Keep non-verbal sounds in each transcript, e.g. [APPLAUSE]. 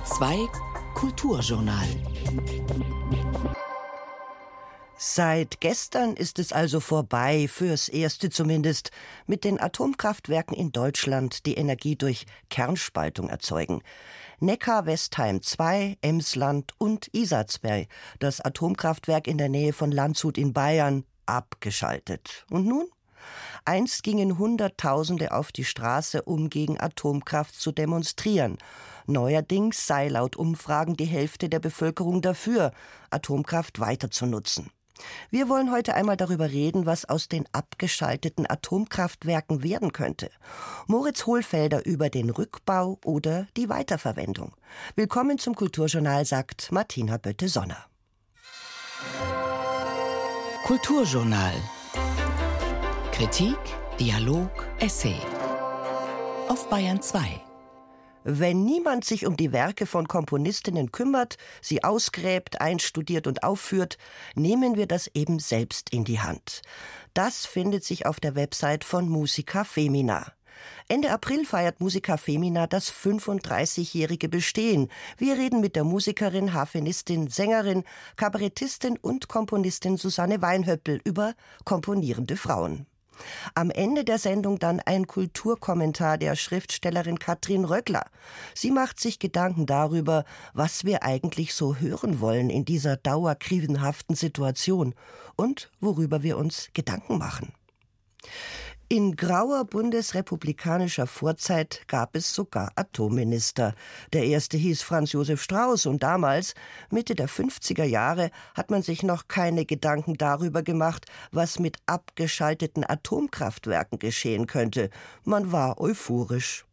Bayern 2 Kulturjournal. Seit gestern ist es also vorbei, fürs Erste zumindest, mit den Atomkraftwerken in Deutschland, die Energie durch Kernspaltung erzeugen. Neckar-Westheim 2, Emsland und Isatzberg, das Atomkraftwerk in der Nähe von Landshut in Bayern, abgeschaltet. Und nun? Einst gingen Hunderttausende auf die Straße, um gegen Atomkraft zu demonstrieren. Neuerdings sei laut Umfragen die Hälfte der Bevölkerung dafür, Atomkraft weiter zu nutzen. Wir wollen heute einmal darüber reden, was aus den abgeschalteten Atomkraftwerken werden könnte. Moritz Hohlfelder über den Rückbau oder die Weiterverwendung. Willkommen zum Kulturjournal, sagt Martina Bötte-Sonner. Kulturjournal. Kritik, Dialog, Essay. Auf Bayern 2. Wenn niemand sich um die Werke von Komponistinnen kümmert, sie ausgräbt, einstudiert und aufführt, nehmen wir das eben selbst in die Hand. Das findet sich auf der Website von Musica Femina. Ende April feiert Musica Femina das 35-jährige Bestehen. Wir reden mit der Musikerin, Harfenistin, Sängerin, Kabarettistin und Komponistin Susanne Weinhöppel über komponierende Frauen. Am Ende der Sendung dann ein Kulturkommentar der Schriftstellerin Katrin Röckler. Sie macht sich Gedanken darüber, was wir eigentlich so hören wollen in dieser dauerkrisenhaften Situation und worüber wir uns Gedanken machen. In grauer bundesrepublikanischer Vorzeit gab es sogar Atomminister. Der erste hieß Franz Josef Strauß und damals, Mitte der 50er Jahre, hat man sich noch keine Gedanken darüber gemacht, was mit abgeschalteten Atomkraftwerken geschehen könnte. Man war euphorisch.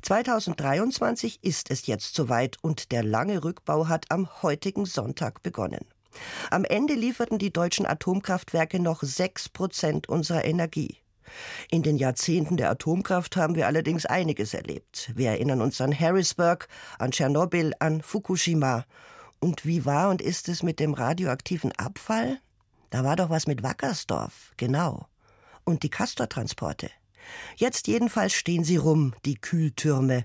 2023 ist es jetzt soweit und der lange Rückbau hat am heutigen Sonntag begonnen. Am Ende lieferten die deutschen Atomkraftwerke noch sechs Prozent unserer Energie. In den Jahrzehnten der Atomkraft haben wir allerdings einiges erlebt. Wir erinnern uns an Harrisburg, an Tschernobyl, an Fukushima. Und wie war und ist es mit dem radioaktiven Abfall? Da war doch was mit Wackersdorf, genau. Und die Castortransporte. Jetzt jedenfalls stehen sie rum, die Kühltürme.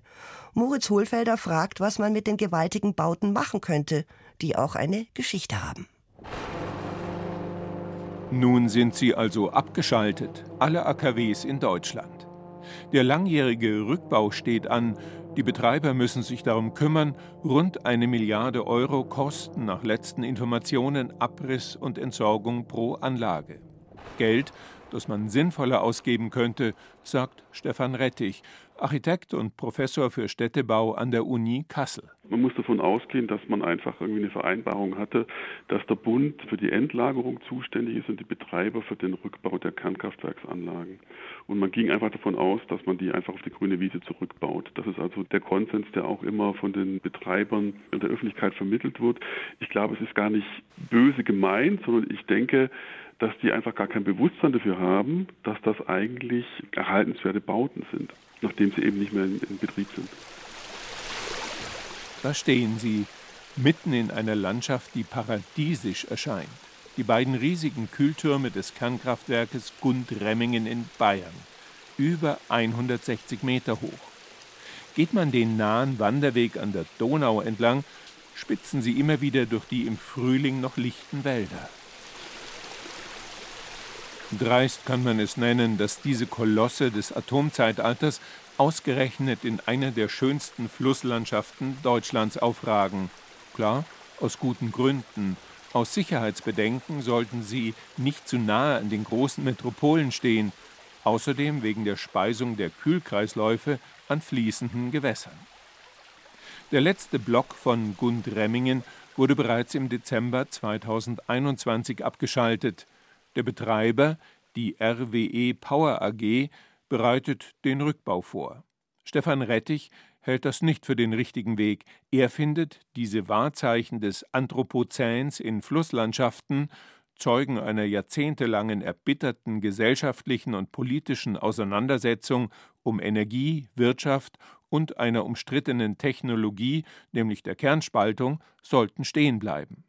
Moritz Hohlfelder fragt, was man mit den gewaltigen Bauten machen könnte, die auch eine Geschichte haben. Nun sind sie also abgeschaltet, alle AKWs in Deutschland. Der langjährige Rückbau steht an. Die Betreiber müssen sich darum kümmern. Rund eine Milliarde Euro kosten nach letzten Informationen Abriss und Entsorgung pro Anlage. Geld, das man sinnvoller ausgeben könnte, sagt Stefan Rettich, Architekt und Professor für Städtebau an der Uni Kassel. Man muss davon ausgehen, dass man einfach irgendwie eine Vereinbarung hatte, dass der Bund für die Endlagerung zuständig ist und die Betreiber für den Rückbau der Kernkraftwerksanlagen. Und man ging einfach davon aus, dass man die einfach auf die grüne Wiese zurückbaut. Das ist also der Konsens, der auch immer von den Betreibern in der Öffentlichkeit vermittelt wird. Ich glaube, es ist gar nicht böse gemeint, sondern ich denke, dass die einfach gar kein Bewusstsein dafür haben, dass das eigentlich erhaltenswerte Bauten sind nachdem sie eben nicht mehr in, in Betrieb sind. Da stehen sie, mitten in einer Landschaft, die paradiesisch erscheint. Die beiden riesigen Kühltürme des Kernkraftwerkes Gundremmingen in Bayern, über 160 Meter hoch. Geht man den nahen Wanderweg an der Donau entlang, spitzen sie immer wieder durch die im Frühling noch lichten Wälder. Dreist kann man es nennen, dass diese Kolosse des Atomzeitalters ausgerechnet in einer der schönsten Flusslandschaften Deutschlands aufragen. Klar, aus guten Gründen. Aus Sicherheitsbedenken sollten sie nicht zu nahe an den großen Metropolen stehen, außerdem wegen der Speisung der Kühlkreisläufe an fließenden Gewässern. Der letzte Block von Gundremmingen wurde bereits im Dezember 2021 abgeschaltet. Der Betreiber, die RWE Power AG, bereitet den Rückbau vor. Stefan Rettich hält das nicht für den richtigen Weg. Er findet, diese Wahrzeichen des Anthropozäns in Flusslandschaften, Zeugen einer jahrzehntelangen erbitterten gesellschaftlichen und politischen Auseinandersetzung um Energie, Wirtschaft und einer umstrittenen Technologie, nämlich der Kernspaltung, sollten stehen bleiben.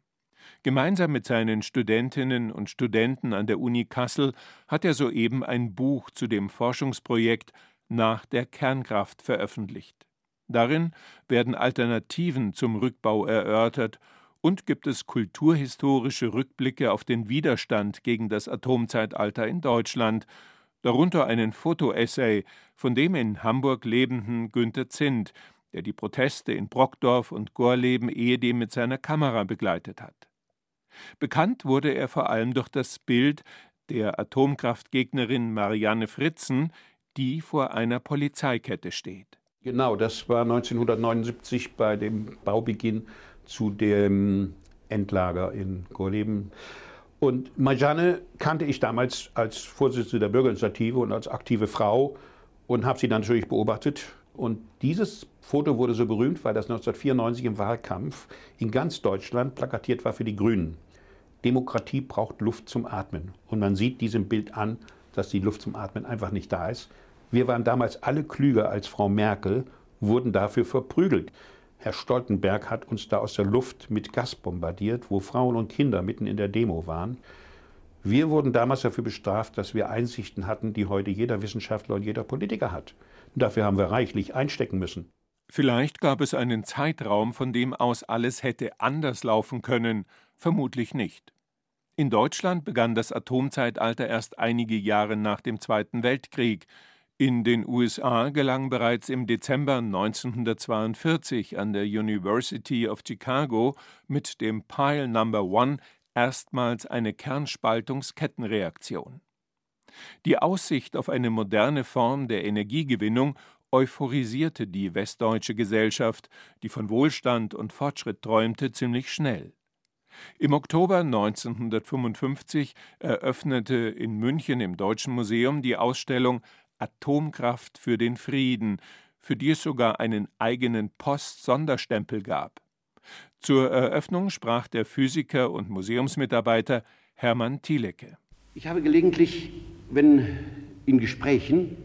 Gemeinsam mit seinen Studentinnen und Studenten an der Uni Kassel hat er soeben ein Buch zu dem Forschungsprojekt nach der Kernkraft veröffentlicht. Darin werden Alternativen zum Rückbau erörtert und gibt es kulturhistorische Rückblicke auf den Widerstand gegen das Atomzeitalter in Deutschland, darunter einen Fotoessay von dem in Hamburg lebenden Günter Zint, der die Proteste in Brockdorf und Gorleben ehedem mit seiner Kamera begleitet hat. Bekannt wurde er vor allem durch das Bild der Atomkraftgegnerin Marianne Fritzen, die vor einer Polizeikette steht. Genau, das war 1979 bei dem Baubeginn zu dem Endlager in Gorleben. Und Marianne kannte ich damals als Vorsitzende der Bürgerinitiative und als aktive Frau und habe sie dann natürlich beobachtet. Und dieses Foto wurde so berühmt, weil das 1994 im Wahlkampf in ganz Deutschland plakatiert war für die Grünen. Demokratie braucht Luft zum Atmen. Und man sieht diesem Bild an, dass die Luft zum Atmen einfach nicht da ist. Wir waren damals alle klüger als Frau Merkel, wurden dafür verprügelt. Herr Stoltenberg hat uns da aus der Luft mit Gas bombardiert, wo Frauen und Kinder mitten in der Demo waren. Wir wurden damals dafür bestraft, dass wir Einsichten hatten, die heute jeder Wissenschaftler und jeder Politiker hat. Und dafür haben wir reichlich einstecken müssen. Vielleicht gab es einen Zeitraum, von dem aus alles hätte anders laufen können, vermutlich nicht. In Deutschland begann das Atomzeitalter erst einige Jahre nach dem Zweiten Weltkrieg. In den USA gelang bereits im Dezember 1942 an der University of Chicago mit dem Pile Number One erstmals eine Kernspaltungskettenreaktion. Die Aussicht auf eine moderne Form der Energiegewinnung euphorisierte die westdeutsche Gesellschaft, die von Wohlstand und Fortschritt träumte, ziemlich schnell. Im Oktober 1955 eröffnete in München im Deutschen Museum die Ausstellung Atomkraft für den Frieden, für die es sogar einen eigenen Post-Sonderstempel gab. Zur Eröffnung sprach der Physiker und Museumsmitarbeiter Hermann Thielecke. Ich habe gelegentlich, wenn in Gesprächen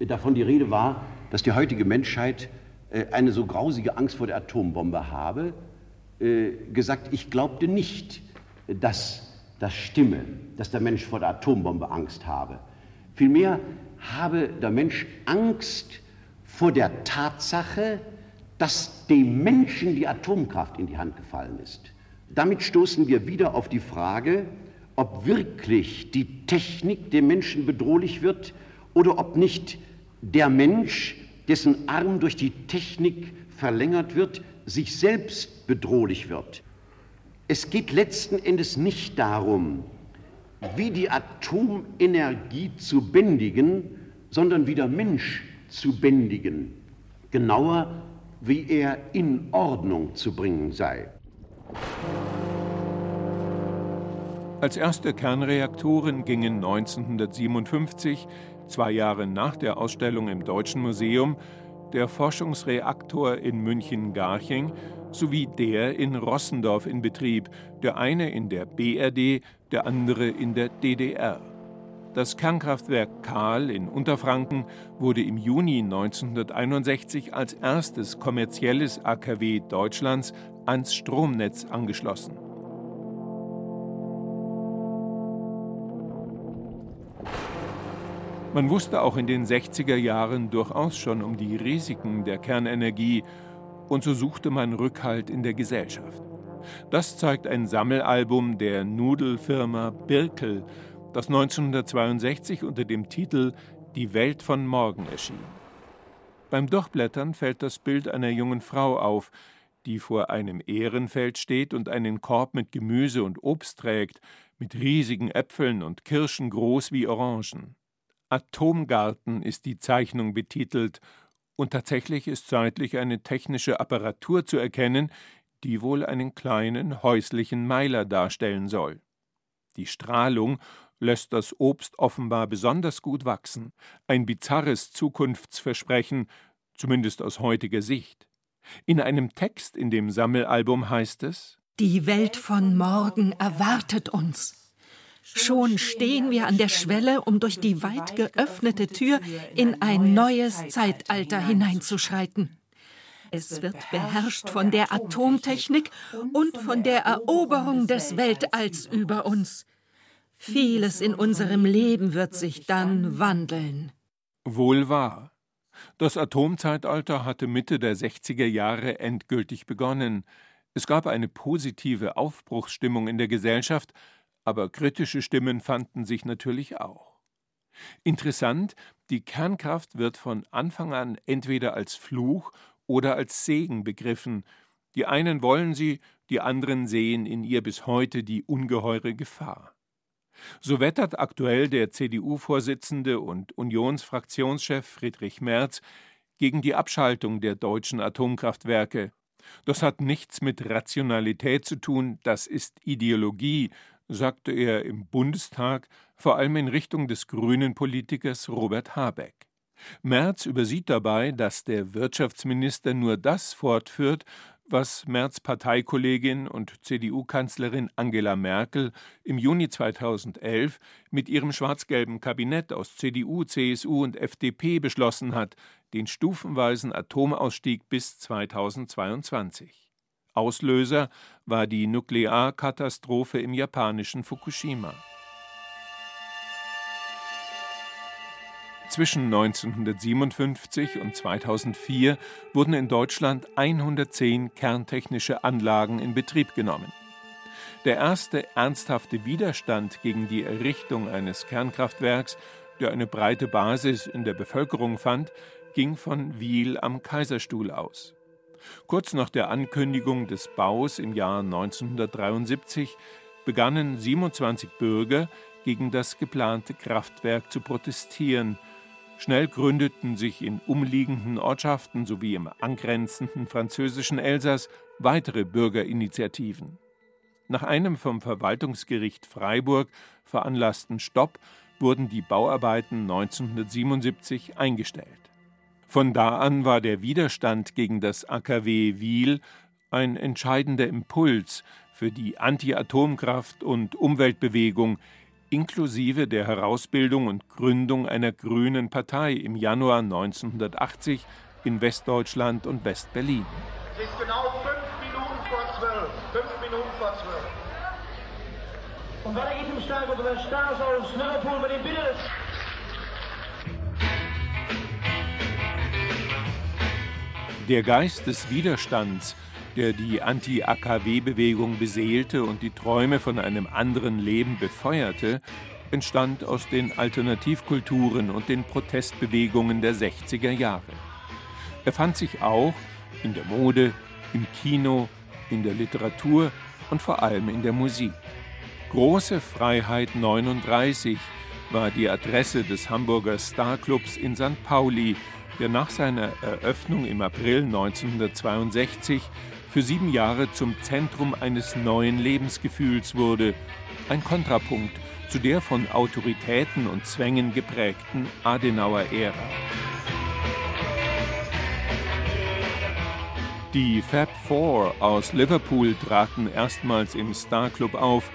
davon die Rede war, dass die heutige Menschheit äh, eine so grausige Angst vor der Atombombe habe, äh, gesagt, ich glaubte nicht, dass das stimme, dass der Mensch vor der Atombombe Angst habe. Vielmehr habe der Mensch Angst vor der Tatsache, dass dem Menschen die Atomkraft in die Hand gefallen ist. Damit stoßen wir wieder auf die Frage, ob wirklich die Technik dem Menschen bedrohlich wird oder ob nicht der Mensch, dessen Arm durch die Technik verlängert wird, sich selbst bedrohlich wird. Es geht letzten Endes nicht darum, wie die Atomenergie zu bändigen, sondern wie der Mensch zu bändigen. Genauer, wie er in Ordnung zu bringen sei. Als erste Kernreaktoren gingen 1957, zwei Jahre nach der Ausstellung im Deutschen Museum, der Forschungsreaktor in München-Garching sowie der in Rossendorf in Betrieb, der eine in der BRD, der andere in der DDR. Das Kernkraftwerk Kahl in Unterfranken wurde im Juni 1961 als erstes kommerzielles AKW Deutschlands ans Stromnetz angeschlossen. Man wusste auch in den 60er Jahren durchaus schon um die Risiken der Kernenergie und so suchte man Rückhalt in der Gesellschaft. Das zeigt ein Sammelalbum der Nudelfirma Birkel, das 1962 unter dem Titel Die Welt von morgen erschien. Beim Durchblättern fällt das Bild einer jungen Frau auf, die vor einem Ehrenfeld steht und einen Korb mit Gemüse und Obst trägt, mit riesigen Äpfeln und Kirschen groß wie Orangen. Atomgarten ist die Zeichnung betitelt, und tatsächlich ist seitlich eine technische Apparatur zu erkennen, die wohl einen kleinen häuslichen Meiler darstellen soll. Die Strahlung lässt das Obst offenbar besonders gut wachsen, ein bizarres Zukunftsversprechen, zumindest aus heutiger Sicht. In einem Text in dem Sammelalbum heißt es Die Welt von morgen erwartet uns. Schon stehen wir an der Schwelle, um durch die weit geöffnete Tür in ein neues Zeitalter hineinzuschreiten. Es wird beherrscht von der Atomtechnik und von der Eroberung des Weltalls über uns. Vieles in unserem Leben wird sich dann wandeln. Wohl wahr. Das Atomzeitalter hatte Mitte der 60er Jahre endgültig begonnen. Es gab eine positive Aufbruchsstimmung in der Gesellschaft, aber kritische Stimmen fanden sich natürlich auch. Interessant, die Kernkraft wird von Anfang an entweder als Fluch oder als Segen begriffen. Die einen wollen sie, die anderen sehen in ihr bis heute die ungeheure Gefahr. So wettert aktuell der CDU-Vorsitzende und Unionsfraktionschef Friedrich Merz gegen die Abschaltung der deutschen Atomkraftwerke. Das hat nichts mit Rationalität zu tun, das ist Ideologie, sagte er im Bundestag, vor allem in Richtung des grünen Politikers Robert Habeck. Merz übersieht dabei, dass der Wirtschaftsminister nur das fortführt, was Merz Parteikollegin und CDU-Kanzlerin Angela Merkel im Juni 2011 mit ihrem schwarz-gelben Kabinett aus CDU, CSU und FDP beschlossen hat, den stufenweisen Atomausstieg bis 2022. Auslöser war die Nuklearkatastrophe im japanischen Fukushima. Zwischen 1957 und 2004 wurden in Deutschland 110 kerntechnische Anlagen in Betrieb genommen. Der erste ernsthafte Widerstand gegen die Errichtung eines Kernkraftwerks, der eine breite Basis in der Bevölkerung fand, ging von Wiel am Kaiserstuhl aus. Kurz nach der Ankündigung des Baus im Jahr 1973 begannen 27 Bürger gegen das geplante Kraftwerk zu protestieren – Schnell gründeten sich in umliegenden Ortschaften sowie im angrenzenden französischen Elsass weitere Bürgerinitiativen. Nach einem vom Verwaltungsgericht Freiburg veranlassten Stopp wurden die Bauarbeiten 1977 eingestellt. Von da an war der Widerstand gegen das AKW Wiel ein entscheidender Impuls für die Anti-Atomkraft- und Umweltbewegung, inklusive der Herausbildung und Gründung einer grünen Partei im Januar 1980 in Westdeutschland und Westberlin. Es ist genau fünf Minuten vor zwölf. Fünf Minuten vor zwölf. Und wer geht im Steig oder wer Stars aus Liverpool mit dem Bitte? Der Geist des Widerstands der die Anti-AKW-Bewegung beseelte und die Träume von einem anderen Leben befeuerte, entstand aus den Alternativkulturen und den Protestbewegungen der 60er Jahre. Er fand sich auch in der Mode, im Kino, in der Literatur und vor allem in der Musik. Große Freiheit 39 war die Adresse des Hamburger Starclubs in St. Pauli, der nach seiner Eröffnung im April 1962 für sieben Jahre zum Zentrum eines neuen Lebensgefühls wurde, ein Kontrapunkt zu der von Autoritäten und Zwängen geprägten Adenauer-Ära. Die Fab Four aus Liverpool traten erstmals im Star Club auf,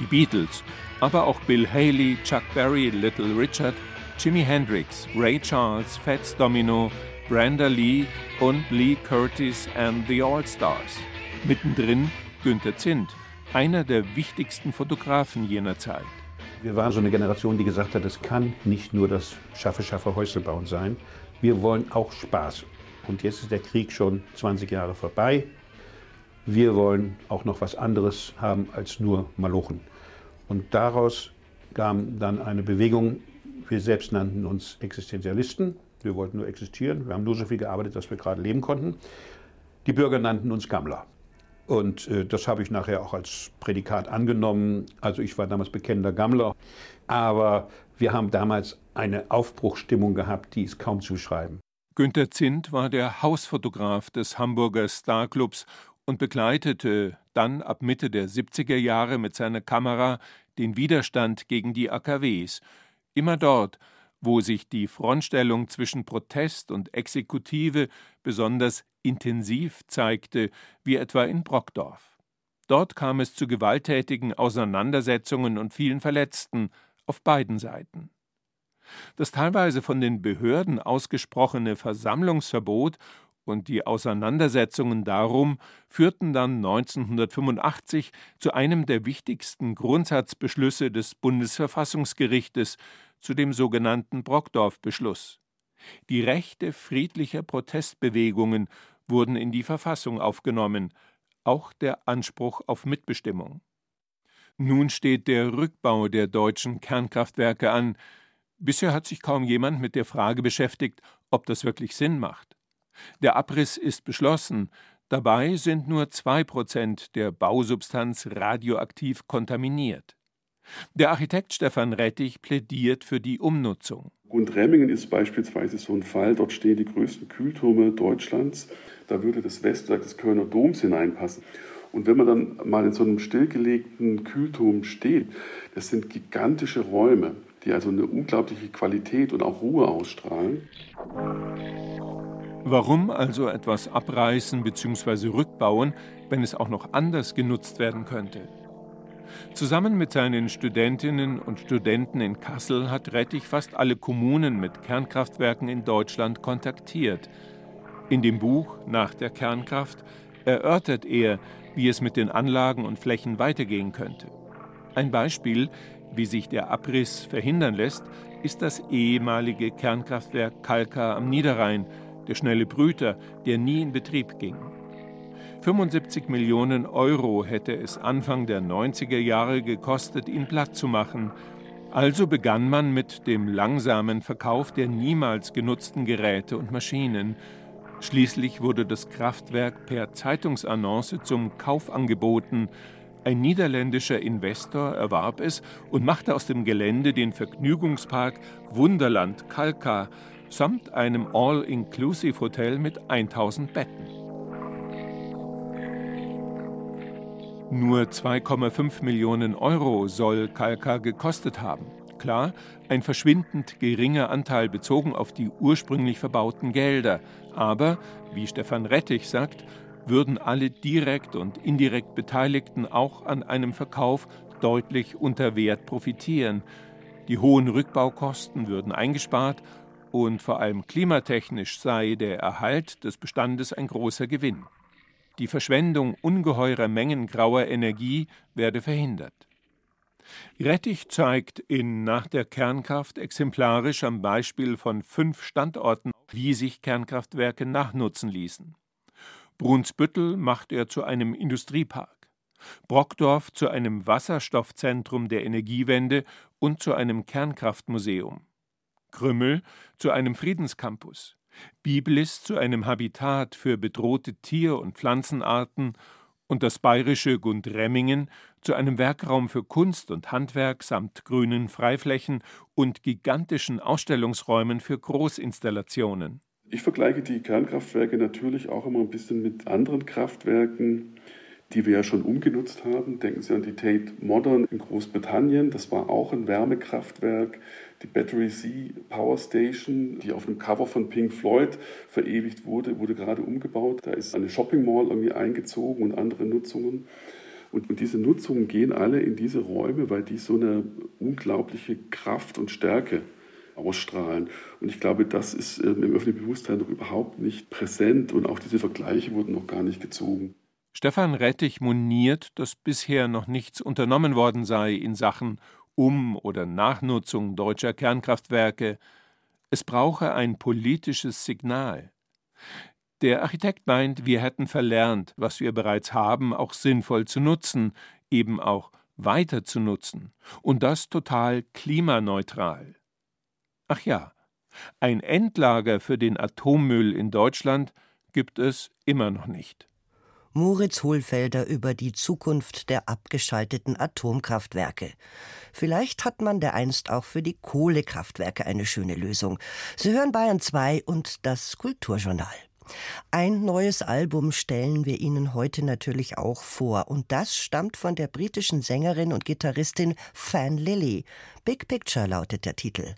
die Beatles, aber auch Bill Haley, Chuck Berry, Little Richard, Jimi Hendrix, Ray Charles, Fats Domino, Brenda Lee und Lee Curtis and the All-Stars. Mittendrin Günther Zint, einer der wichtigsten Fotografen jener Zeit. Wir waren so eine Generation, die gesagt hat, es kann nicht nur das Schaffe, Schaffe, Häusle bauen sein. Wir wollen auch Spaß. Und jetzt ist der Krieg schon 20 Jahre vorbei. Wir wollen auch noch was anderes haben als nur Malochen. Und daraus kam dann eine Bewegung, wir selbst nannten uns Existenzialisten. Wir wollten nur existieren. Wir haben nur so viel gearbeitet, dass wir gerade leben konnten. Die Bürger nannten uns Gammler. Und äh, das habe ich nachher auch als Prädikat angenommen. Also ich war damals bekennender Gammler. Aber wir haben damals eine Aufbruchstimmung gehabt, die ist kaum zu beschreiben. Günter Zint war der Hausfotograf des Hamburger Starclubs und begleitete dann ab Mitte der 70er Jahre mit seiner Kamera den Widerstand gegen die AKWs. Immer dort, wo sich die Frontstellung zwischen Protest und Exekutive besonders intensiv zeigte, wie etwa in Brockdorf. Dort kam es zu gewalttätigen Auseinandersetzungen und vielen Verletzten auf beiden Seiten. Das teilweise von den Behörden ausgesprochene Versammlungsverbot und die Auseinandersetzungen darum führten dann 1985 zu einem der wichtigsten Grundsatzbeschlüsse des Bundesverfassungsgerichtes, zu dem sogenannten Brockdorf-Beschluss. Die Rechte friedlicher Protestbewegungen wurden in die Verfassung aufgenommen, auch der Anspruch auf Mitbestimmung. Nun steht der Rückbau der deutschen Kernkraftwerke an. Bisher hat sich kaum jemand mit der Frage beschäftigt, ob das wirklich Sinn macht. Der Abriss ist beschlossen, dabei sind nur zwei Prozent der Bausubstanz radioaktiv kontaminiert. Der Architekt Stefan Rettich plädiert für die Umnutzung. Gundremmingen ist beispielsweise so ein Fall. Dort stehen die größten Kühltürme Deutschlands. Da würde das Westwerk des Kölner Doms hineinpassen. Und wenn man dann mal in so einem stillgelegten Kühlturm steht, das sind gigantische Räume, die also eine unglaubliche Qualität und auch Ruhe ausstrahlen. Warum also etwas abreißen bzw. rückbauen, wenn es auch noch anders genutzt werden könnte? Zusammen mit seinen Studentinnen und Studenten in Kassel hat Rettich fast alle Kommunen mit Kernkraftwerken in Deutschland kontaktiert. In dem Buch Nach der Kernkraft erörtert er, wie es mit den Anlagen und Flächen weitergehen könnte. Ein Beispiel, wie sich der Abriss verhindern lässt, ist das ehemalige Kernkraftwerk Kalka am Niederrhein, der schnelle Brüter, der nie in Betrieb ging. 75 Millionen Euro hätte es Anfang der 90er Jahre gekostet, ihn platt zu machen. Also begann man mit dem langsamen Verkauf der niemals genutzten Geräte und Maschinen. Schließlich wurde das Kraftwerk per Zeitungsannonce zum Kauf angeboten. Ein niederländischer Investor erwarb es und machte aus dem Gelände den Vergnügungspark Wunderland Kalka samt einem All-Inclusive-Hotel mit 1000 Betten. Nur 2,5 Millionen Euro soll Kalka gekostet haben. Klar, ein verschwindend geringer Anteil bezogen auf die ursprünglich verbauten Gelder. Aber, wie Stefan Rettich sagt, würden alle direkt und indirekt Beteiligten auch an einem Verkauf deutlich unter Wert profitieren. Die hohen Rückbaukosten würden eingespart und vor allem klimatechnisch sei der Erhalt des Bestandes ein großer Gewinn. Die Verschwendung ungeheurer Mengen grauer Energie werde verhindert. Rettich zeigt in Nach der Kernkraft exemplarisch am Beispiel von fünf Standorten, wie sich Kernkraftwerke nachnutzen ließen. Brunsbüttel macht er zu einem Industriepark, Brockdorf zu einem Wasserstoffzentrum der Energiewende und zu einem Kernkraftmuseum, Krümmel zu einem Friedenscampus, Biblis zu einem Habitat für bedrohte Tier- und Pflanzenarten und das bayerische Gundremmingen zu einem Werkraum für Kunst und Handwerk samt grünen Freiflächen und gigantischen Ausstellungsräumen für Großinstallationen. Ich vergleiche die Kernkraftwerke natürlich auch immer ein bisschen mit anderen Kraftwerken die wir ja schon umgenutzt haben. Denken Sie an die Tate Modern in Großbritannien. Das war auch ein Wärmekraftwerk. Die Battery C Power Station, die auf einem Cover von Pink Floyd verewigt wurde, wurde gerade umgebaut. Da ist eine Shopping Mall irgendwie eingezogen und andere Nutzungen. Und, und diese Nutzungen gehen alle in diese Räume, weil die so eine unglaubliche Kraft und Stärke ausstrahlen. Und ich glaube, das ist ähm, im öffentlichen Bewusstsein noch überhaupt nicht präsent und auch diese Vergleiche wurden noch gar nicht gezogen. Stefan Rettich moniert, dass bisher noch nichts unternommen worden sei in Sachen Um- oder Nachnutzung deutscher Kernkraftwerke. Es brauche ein politisches Signal. Der Architekt meint, wir hätten verlernt, was wir bereits haben, auch sinnvoll zu nutzen, eben auch weiter zu nutzen, und das total klimaneutral. Ach ja, ein Endlager für den Atommüll in Deutschland gibt es immer noch nicht. Moritz Hohlfelder über die Zukunft der abgeschalteten Atomkraftwerke. Vielleicht hat man dereinst auch für die Kohlekraftwerke eine schöne Lösung. Sie hören Bayern 2 und das Kulturjournal. Ein neues Album stellen wir Ihnen heute natürlich auch vor. Und das stammt von der britischen Sängerin und Gitarristin Fan Lilly. Big Picture lautet der Titel.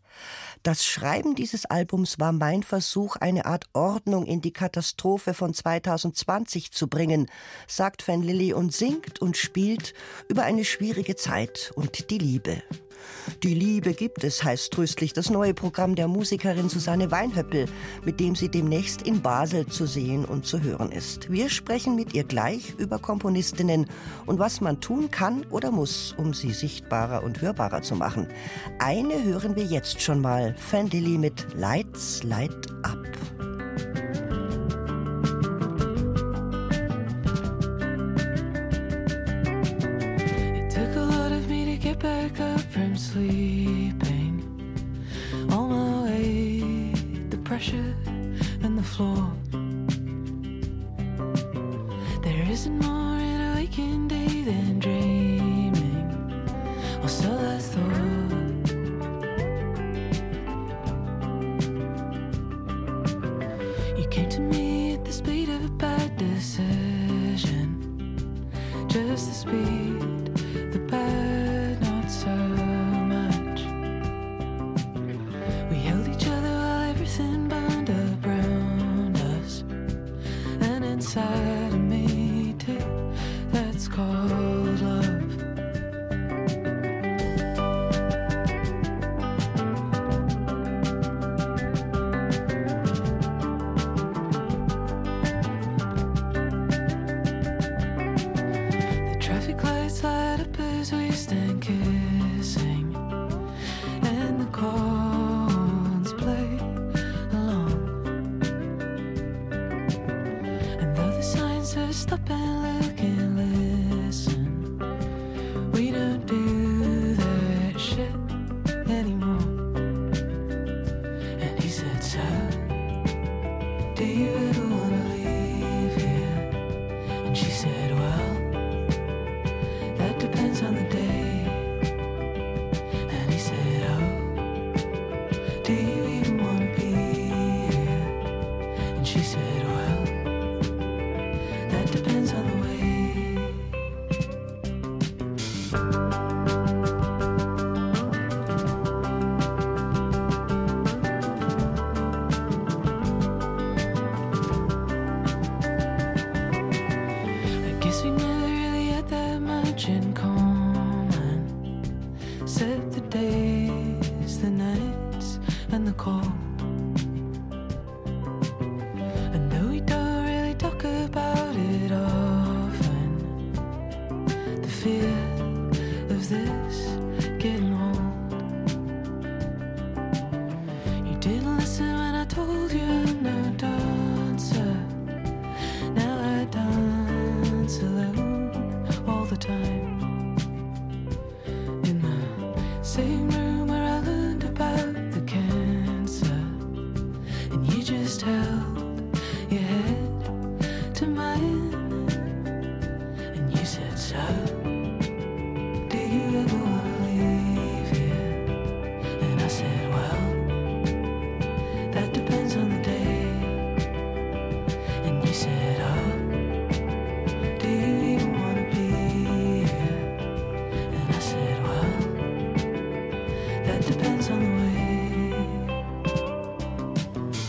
Das Schreiben dieses Albums war mein Versuch, eine Art Ordnung in die Katastrophe von 2020 zu bringen, sagt Fan Lilly und singt und spielt über eine schwierige Zeit und die Liebe. Die Liebe gibt es, heißt tröstlich das neue Programm der Musikerin Susanne Weinhöppel, mit dem sie demnächst in Basel zu sehen und zu hören ist. Wir sprechen mit ihr gleich über Komponistinnen und was man tun kann oder muss, um sie sichtbarer und hörbarer zu machen. Eine hören wir jetzt schon mal, Fandili mit Lights Light Up.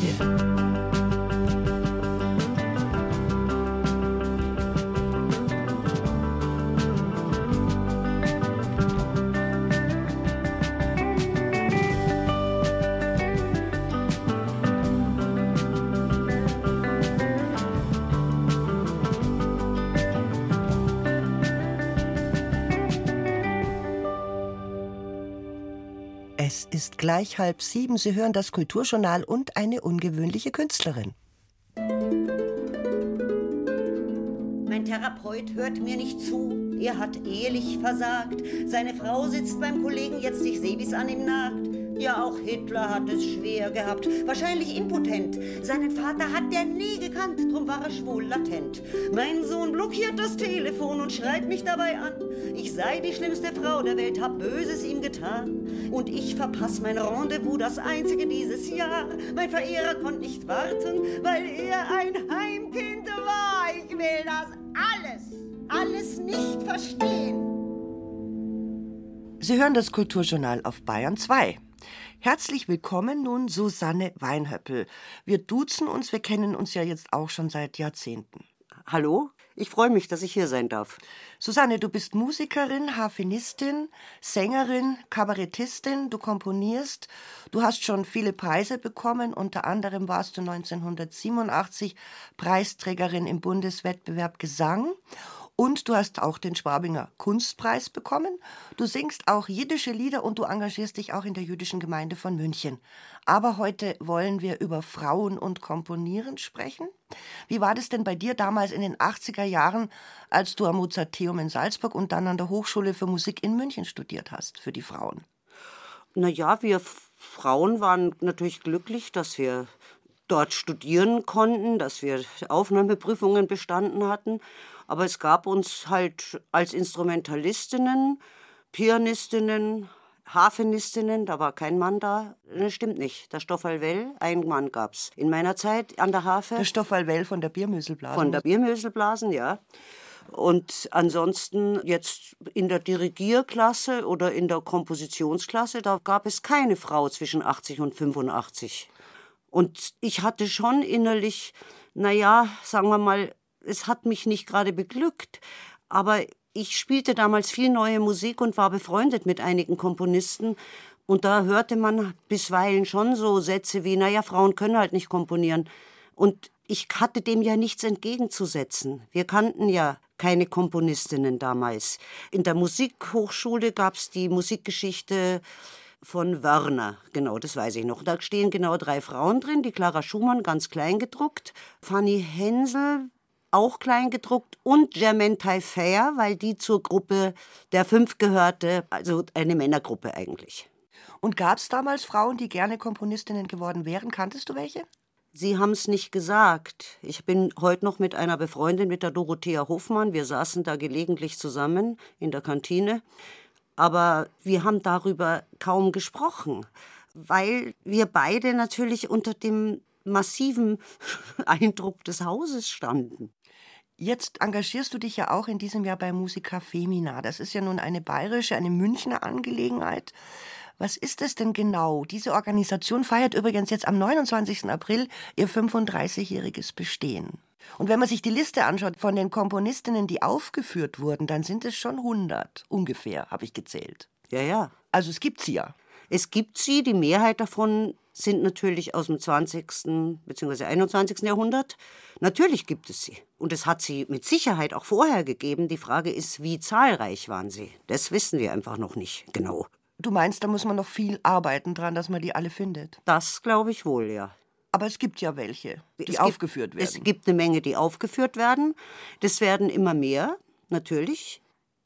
Yeah. Ist gleich halb sieben. Sie hören das Kulturjournal und eine ungewöhnliche Künstlerin. Mein Therapeut hört mir nicht zu. Er hat ehrlich versagt. Seine Frau sitzt beim Kollegen jetzt, ich seh, wie's an ihm nagt. Ja, auch Hitler hat es schwer gehabt, wahrscheinlich impotent. Seinen Vater hat der nie gekannt, drum war er schwul latent. Mein Sohn blockiert das Telefon und schreit mich dabei an. Ich sei die schlimmste Frau der Welt, hab Böses ihm getan. Und ich verpass mein Rendezvous, das einzige dieses Jahr. Mein Verehrer konnte nicht warten, weil er ein Heimkind war. Ich will das alles, alles nicht verstehen. Sie hören das Kulturjournal auf Bayern 2. Herzlich willkommen nun Susanne Weinhöppel. Wir duzen uns, wir kennen uns ja jetzt auch schon seit Jahrzehnten. Hallo? Ich freue mich, dass ich hier sein darf. Susanne, du bist Musikerin, Harfenistin, Sängerin, Kabarettistin, du komponierst, du hast schon viele Preise bekommen, unter anderem warst du 1987 Preisträgerin im Bundeswettbewerb Gesang und du hast auch den Schwabinger Kunstpreis bekommen. Du singst auch jiddische Lieder und du engagierst dich auch in der jüdischen Gemeinde von München. Aber heute wollen wir über Frauen und Komponieren sprechen. Wie war das denn bei dir damals in den 80er Jahren, als du am Mozarteum in Salzburg und dann an der Hochschule für Musik in München studiert hast, für die Frauen? Na ja, wir Frauen waren natürlich glücklich, dass wir dort studieren konnten, dass wir Aufnahmeprüfungen bestanden hatten. Aber es gab uns halt als Instrumentalistinnen, Pianistinnen, Hafenistinnen, da war kein Mann da. Das stimmt nicht. Der Stoffel Well, ein Mann gab's. In meiner Zeit an der Harfe. Der Stoffel Well von der Biermöselblasen. Von der Biermöselblasen, ja. Und ansonsten jetzt in der Dirigierklasse oder in der Kompositionsklasse, da gab es keine Frau zwischen 80 und 85. Und ich hatte schon innerlich, naja, sagen wir mal, es hat mich nicht gerade beglückt, aber ich spielte damals viel neue Musik und war befreundet mit einigen Komponisten. Und da hörte man bisweilen schon so Sätze wie, naja, Frauen können halt nicht komponieren. Und ich hatte dem ja nichts entgegenzusetzen. Wir kannten ja keine Komponistinnen damals. In der Musikhochschule gab es die Musikgeschichte von Wörner, genau, das weiß ich noch. Da stehen genau drei Frauen drin, die Clara Schumann ganz klein gedruckt, Fanny Hensel auch klein gedruckt und Germaine Taillefer, weil die zur Gruppe der Fünf gehörte, also eine Männergruppe eigentlich. Und gab es damals Frauen, die gerne Komponistinnen geworden wären? Kanntest du welche? Sie haben es nicht gesagt. Ich bin heute noch mit einer befreundet, mit der Dorothea Hofmann. Wir saßen da gelegentlich zusammen in der Kantine. Aber wir haben darüber kaum gesprochen, weil wir beide natürlich unter dem massiven [LAUGHS] Eindruck des Hauses standen. Jetzt engagierst du dich ja auch in diesem Jahr bei Musica Femina. Das ist ja nun eine bayerische, eine Münchner Angelegenheit. Was ist es denn genau? Diese Organisation feiert übrigens jetzt am 29. April ihr 35-jähriges Bestehen. Und wenn man sich die Liste anschaut von den Komponistinnen, die aufgeführt wurden, dann sind es schon 100 ungefähr, habe ich gezählt. Ja, ja. Also es gibt sie ja. Es gibt sie, die Mehrheit davon sind natürlich aus dem 20. bzw. 21. Jahrhundert. Natürlich gibt es sie. Und es hat sie mit Sicherheit auch vorher gegeben. Die Frage ist, wie zahlreich waren sie? Das wissen wir einfach noch nicht genau. Du meinst, da muss man noch viel arbeiten dran, dass man die alle findet? Das glaube ich wohl, ja. Aber es gibt ja welche, die es aufgeführt gibt, werden. Es gibt eine Menge, die aufgeführt werden. Das werden immer mehr, natürlich.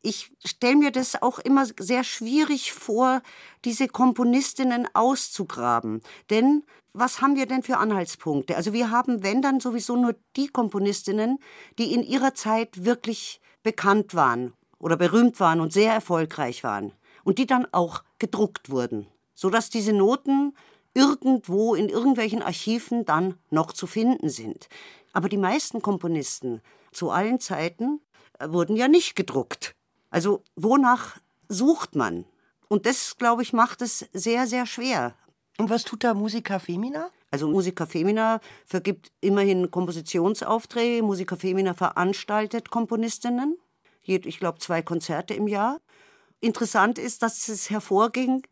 Ich stelle mir das auch immer sehr schwierig vor, diese Komponistinnen auszugraben. Denn was haben wir denn für Anhaltspunkte? Also wir haben, wenn dann sowieso nur die Komponistinnen, die in ihrer Zeit wirklich bekannt waren oder berühmt waren und sehr erfolgreich waren und die dann auch gedruckt wurden, sodass diese Noten irgendwo in irgendwelchen Archiven dann noch zu finden sind. Aber die meisten Komponisten zu allen Zeiten äh, wurden ja nicht gedruckt. Also wonach sucht man? Und das, glaube ich, macht es sehr, sehr schwer. Und was tut da Musica Femina? Also Musica Femina vergibt immerhin Kompositionsaufträge. Musica Femina veranstaltet Komponistinnen. Ich glaube, zwei Konzerte im Jahr. Interessant ist, dass es hervorging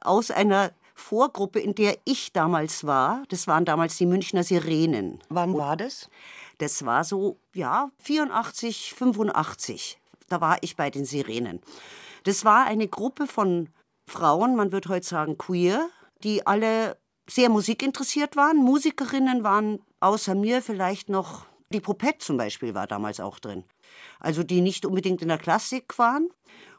aus einer Vorgruppe, in der ich damals war. Das waren damals die Münchner Sirenen. Wann war das? Das war so, ja, 84, 85. Da war ich bei den Sirenen. Das war eine Gruppe von Frauen, man würde heute sagen queer, die alle sehr musikinteressiert waren. Musikerinnen waren außer mir vielleicht noch, die Popette zum Beispiel war damals auch drin. Also die nicht unbedingt in der Klassik waren.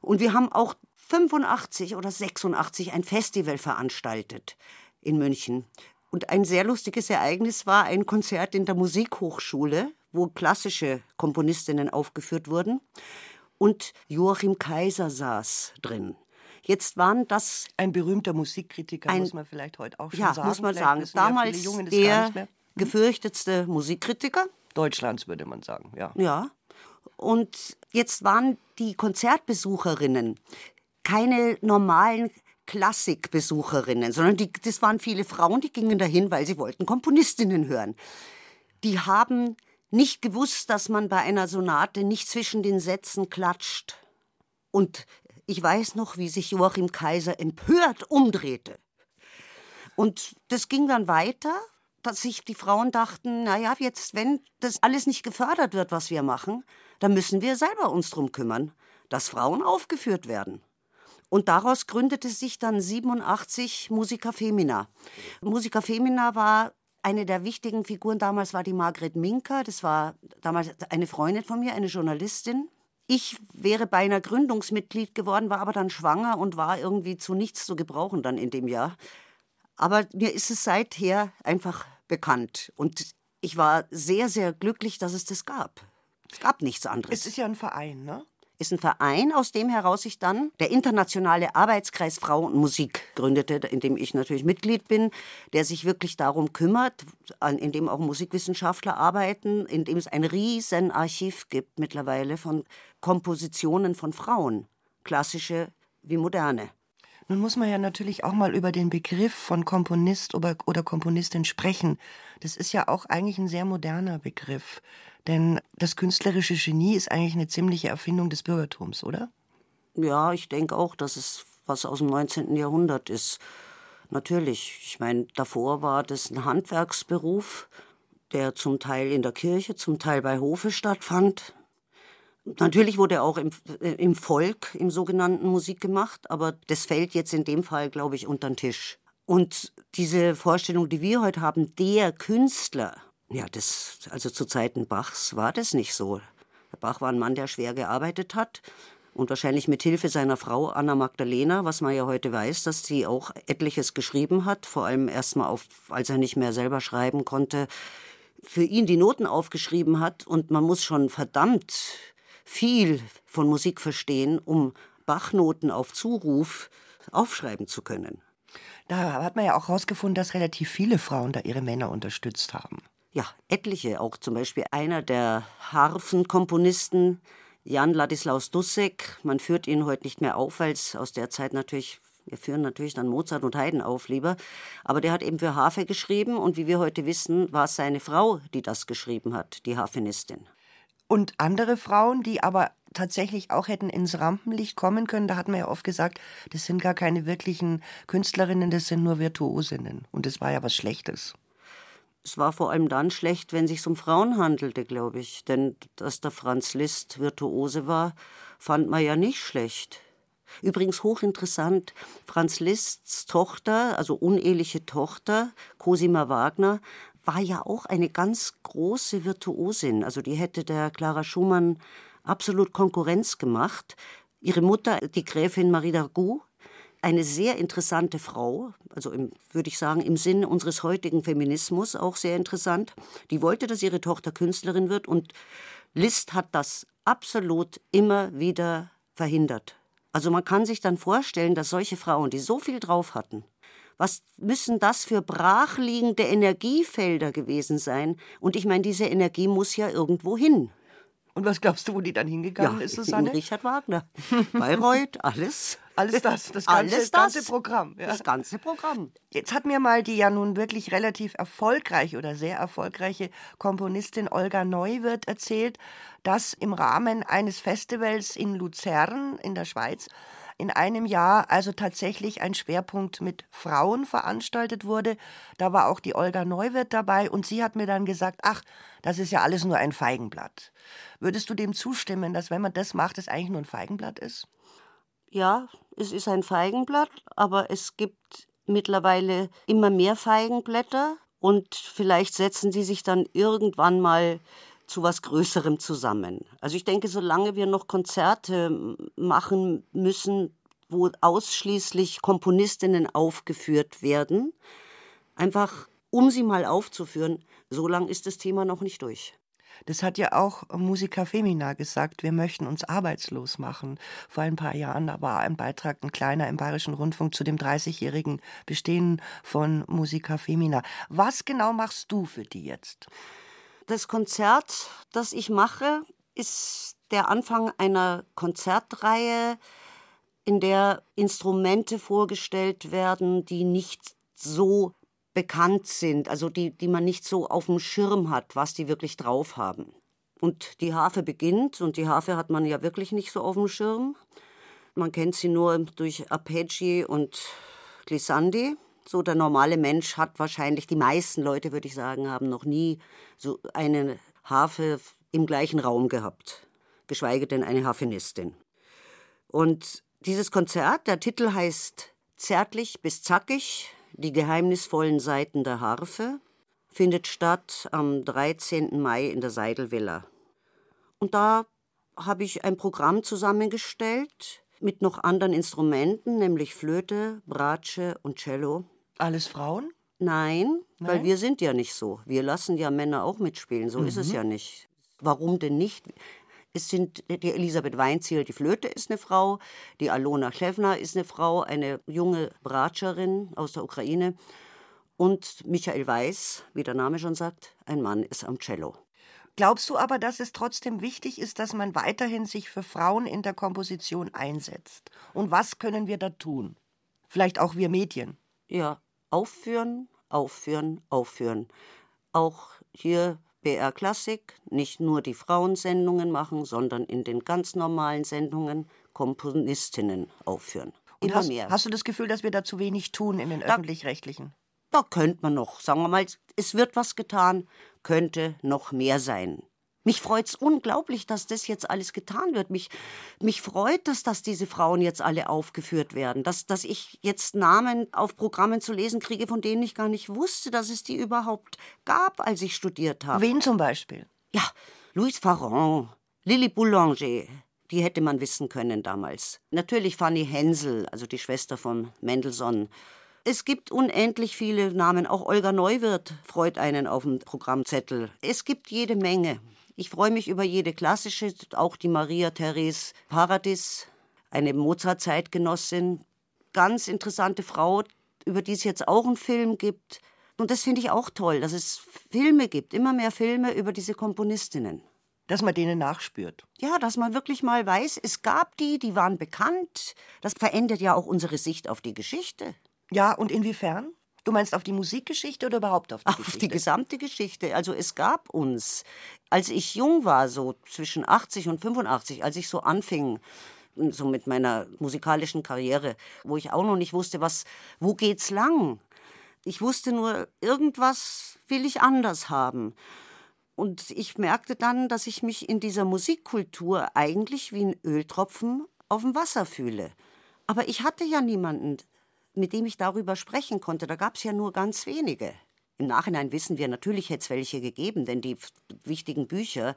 Und wir haben auch 85 oder 86 ein Festival veranstaltet in München. Und ein sehr lustiges Ereignis war ein Konzert in der Musikhochschule, wo klassische Komponistinnen aufgeführt wurden. Und Joachim Kaiser saß drin. Jetzt waren das. Ein berühmter Musikkritiker, muss man vielleicht heute auch schon ja, sagen. muss man Vielleicht sagen. ja Damals gar der mehr. gefürchtetste Musikkritiker. Deutschlands, würde man sagen, ja. Ja. Und jetzt waren die Konzertbesucherinnen keine normalen Klassikbesucherinnen, sondern die, das waren viele Frauen, die gingen dahin, weil sie wollten Komponistinnen hören. Die haben nicht gewusst, dass man bei einer Sonate nicht zwischen den Sätzen klatscht. Und ich weiß noch, wie sich Joachim Kaiser empört umdrehte. Und das ging dann weiter, dass sich die Frauen dachten, naja, jetzt, wenn das alles nicht gefördert wird, was wir machen, dann müssen wir selber uns drum kümmern, dass Frauen aufgeführt werden. Und daraus gründete sich dann 87 Musica Femina. Musica Femina war eine der wichtigen Figuren damals war die Margret Minker. Das war damals eine Freundin von mir, eine Journalistin. Ich wäre beinahe Gründungsmitglied geworden, war aber dann schwanger und war irgendwie zu nichts zu gebrauchen dann in dem Jahr. Aber mir ist es seither einfach bekannt. Und ich war sehr, sehr glücklich, dass es das gab. Es gab nichts anderes. Es ist ja ein Verein, ne? Ist ein Verein, aus dem heraus sich dann der Internationale Arbeitskreis Frau und Musik gründete, in dem ich natürlich Mitglied bin, der sich wirklich darum kümmert, in dem auch Musikwissenschaftler arbeiten, in dem es ein riesen Archiv gibt mittlerweile von Kompositionen von Frauen, klassische wie moderne. Nun muss man ja natürlich auch mal über den Begriff von Komponist oder, Komponistin sprechen. Das ist ja auch eigentlich ein sehr moderner Begriff. Denn das künstlerische Genie ist eigentlich eine ziemliche Erfindung des Bürgertums, oder? Ja, ich denke auch, dass es was aus dem 19. Jahrhundert ist. Natürlich. Ich meine, davor war das ein Handwerksberuf, der zum Teil in der Kirche, zum Teil bei Hofe stattfand. Natürlich wurde auch im, äh, im Volk, im sogenannten Musik gemacht, aber das fällt jetzt in dem Fall, glaube ich, unter den Tisch. Und diese Vorstellung, die wir heute haben, der Künstler, ja, das, also zu Zeiten Bachs war das nicht so. Bach war ein Mann, der schwer gearbeitet hat und wahrscheinlich mit Hilfe seiner Frau Anna Magdalena, was man ja heute weiß, dass sie auch etliches geschrieben hat, vor allem erstmal auf, als er nicht mehr selber schreiben konnte, für ihn die Noten aufgeschrieben hat und man muss schon verdammt viel von Musik verstehen, um Bachnoten auf Zuruf aufschreiben zu können. Da hat man ja auch herausgefunden, dass relativ viele Frauen da ihre Männer unterstützt haben. Ja, etliche. Auch zum Beispiel einer der Harfenkomponisten, Jan Ladislaus Dussek. Man führt ihn heute nicht mehr auf, weil es aus der Zeit natürlich wir führen natürlich dann Mozart und Haydn auf lieber. Aber der hat eben für Harfe geschrieben und wie wir heute wissen, war es seine Frau, die das geschrieben hat, die Harfenistin. Und andere Frauen, die aber tatsächlich auch hätten ins Rampenlicht kommen können, da hat man ja oft gesagt, das sind gar keine wirklichen Künstlerinnen, das sind nur Virtuosinnen. Und das war ja was Schlechtes. Es war vor allem dann schlecht, wenn es sich um Frauen handelte, glaube ich. Denn dass der Franz Liszt Virtuose war, fand man ja nicht schlecht. Übrigens hochinteressant, Franz Liszts Tochter, also uneheliche Tochter, Cosima Wagner, war ja auch eine ganz große Virtuosin. Also die hätte der Clara Schumann absolut Konkurrenz gemacht. Ihre Mutter, die Gräfin Marie d'Argout, eine sehr interessante Frau, also im, würde ich sagen, im Sinne unseres heutigen Feminismus auch sehr interessant. Die wollte, dass ihre Tochter Künstlerin wird und Liszt hat das absolut immer wieder verhindert. Also man kann sich dann vorstellen, dass solche Frauen, die so viel drauf hatten, was müssen das für brachliegende Energiefelder gewesen sein? Und ich meine, diese Energie muss ja irgendwo hin. Und was glaubst du, wo die dann hingegangen ja, ist, Susanne? Richard Wagner, [LAUGHS] Bayreuth, alles. Alles das, das ganze, alles das, ganze Programm. Ja. Das ganze Programm. Jetzt hat mir mal die ja nun wirklich relativ erfolgreiche oder sehr erfolgreiche Komponistin Olga Neuwirth erzählt, dass im Rahmen eines Festivals in Luzern in der Schweiz in einem Jahr also tatsächlich ein Schwerpunkt mit Frauen veranstaltet wurde. Da war auch die Olga Neuwirth dabei und sie hat mir dann gesagt, ach, das ist ja alles nur ein Feigenblatt. Würdest du dem zustimmen, dass wenn man das macht, es eigentlich nur ein Feigenblatt ist? Ja, es ist ein Feigenblatt, aber es gibt mittlerweile immer mehr Feigenblätter und vielleicht setzen sie sich dann irgendwann mal zu was Größerem zusammen. Also ich denke, solange wir noch Konzerte machen müssen, wo ausschließlich Komponistinnen aufgeführt werden, einfach um sie mal aufzuführen, so lang ist das Thema noch nicht durch. Das hat ja auch Musica Femina gesagt, wir möchten uns arbeitslos machen. Vor ein paar Jahren da war ein Beitrag, ein kleiner im Bayerischen Rundfunk zu dem 30-jährigen Bestehen von Musica Femina. Was genau machst du für die jetzt? Das Konzert, das ich mache, ist der Anfang einer Konzertreihe, in der Instrumente vorgestellt werden, die nicht so bekannt sind, also die, die man nicht so auf dem Schirm hat, was die wirklich drauf haben. Und die Harfe beginnt, und die Harfe hat man ja wirklich nicht so auf dem Schirm. Man kennt sie nur durch Arpeggi und Glissandi. So der normale Mensch hat wahrscheinlich, die meisten Leute, würde ich sagen, haben noch nie so eine Harfe im gleichen Raum gehabt. Geschweige denn eine Harfenistin. Und dieses Konzert, der Titel heißt Zärtlich bis zackig, die geheimnisvollen Seiten der Harfe, findet statt am 13. Mai in der Seidelvilla. Und da habe ich ein Programm zusammengestellt mit noch anderen Instrumenten, nämlich Flöte, Bratsche und Cello. Alles Frauen? Nein, weil Nein? wir sind ja nicht so. Wir lassen ja Männer auch mitspielen. So ist es Mhm. ja nicht. Warum denn nicht? Es sind die Elisabeth Weinziel, die Flöte ist eine Frau, die Alona Chlewna ist eine Frau, eine junge Bratscherin aus der Ukraine und Michael Weiß, wie der Name schon sagt, ein Mann ist am Cello. Glaubst du aber, dass es trotzdem wichtig ist, dass man weiterhin sich für Frauen in der Komposition einsetzt? Und was können wir da tun? Vielleicht auch wir Medien. Ja, aufführen, aufführen, aufführen. Auch hier BR Klassik, nicht nur die Frauensendungen machen, sondern in den ganz normalen Sendungen Komponistinnen aufführen. Und Immer hast, mehr. hast du das Gefühl, dass wir da zu wenig tun in den öffentlich-rechtlichen? Da könnte man noch, sagen wir mal, es wird was getan, könnte noch mehr sein. Mich freut's unglaublich, dass das jetzt alles getan wird. Mich, mich freut es, dass diese Frauen jetzt alle aufgeführt werden. Dass, dass ich jetzt Namen auf Programmen zu lesen kriege, von denen ich gar nicht wusste, dass es die überhaupt gab, als ich studiert habe. Wen zum Beispiel? Ja, Louise Farron, Lily Boulanger, die hätte man wissen können damals. Natürlich Fanny Hensel, also die Schwester von Mendelssohn. Es gibt unendlich viele Namen. Auch Olga Neuwirth freut einen auf dem Programmzettel. Es gibt jede Menge. Ich freue mich über jede klassische, auch die Maria Therese Paradis, eine Mozart-Zeitgenossin. Ganz interessante Frau, über die es jetzt auch einen Film gibt. Und das finde ich auch toll, dass es Filme gibt, immer mehr Filme über diese Komponistinnen. Dass man denen nachspürt. Ja, dass man wirklich mal weiß, es gab die, die waren bekannt. Das verändert ja auch unsere Sicht auf die Geschichte. Ja, und inwiefern? Du meinst auf die Musikgeschichte oder überhaupt auf die Auf Geschichte? die gesamte Geschichte. Also es gab uns, als ich jung war, so zwischen 80 und 85, als ich so anfing, so mit meiner musikalischen Karriere, wo ich auch noch nicht wusste, was, wo geht's lang? Ich wusste nur, irgendwas will ich anders haben. Und ich merkte dann, dass ich mich in dieser Musikkultur eigentlich wie ein Öltropfen auf dem Wasser fühle. Aber ich hatte ja niemanden, mit dem ich darüber sprechen konnte. Da gab es ja nur ganz wenige. Im Nachhinein wissen wir, natürlich hätte es welche gegeben, denn die wichtigen Bücher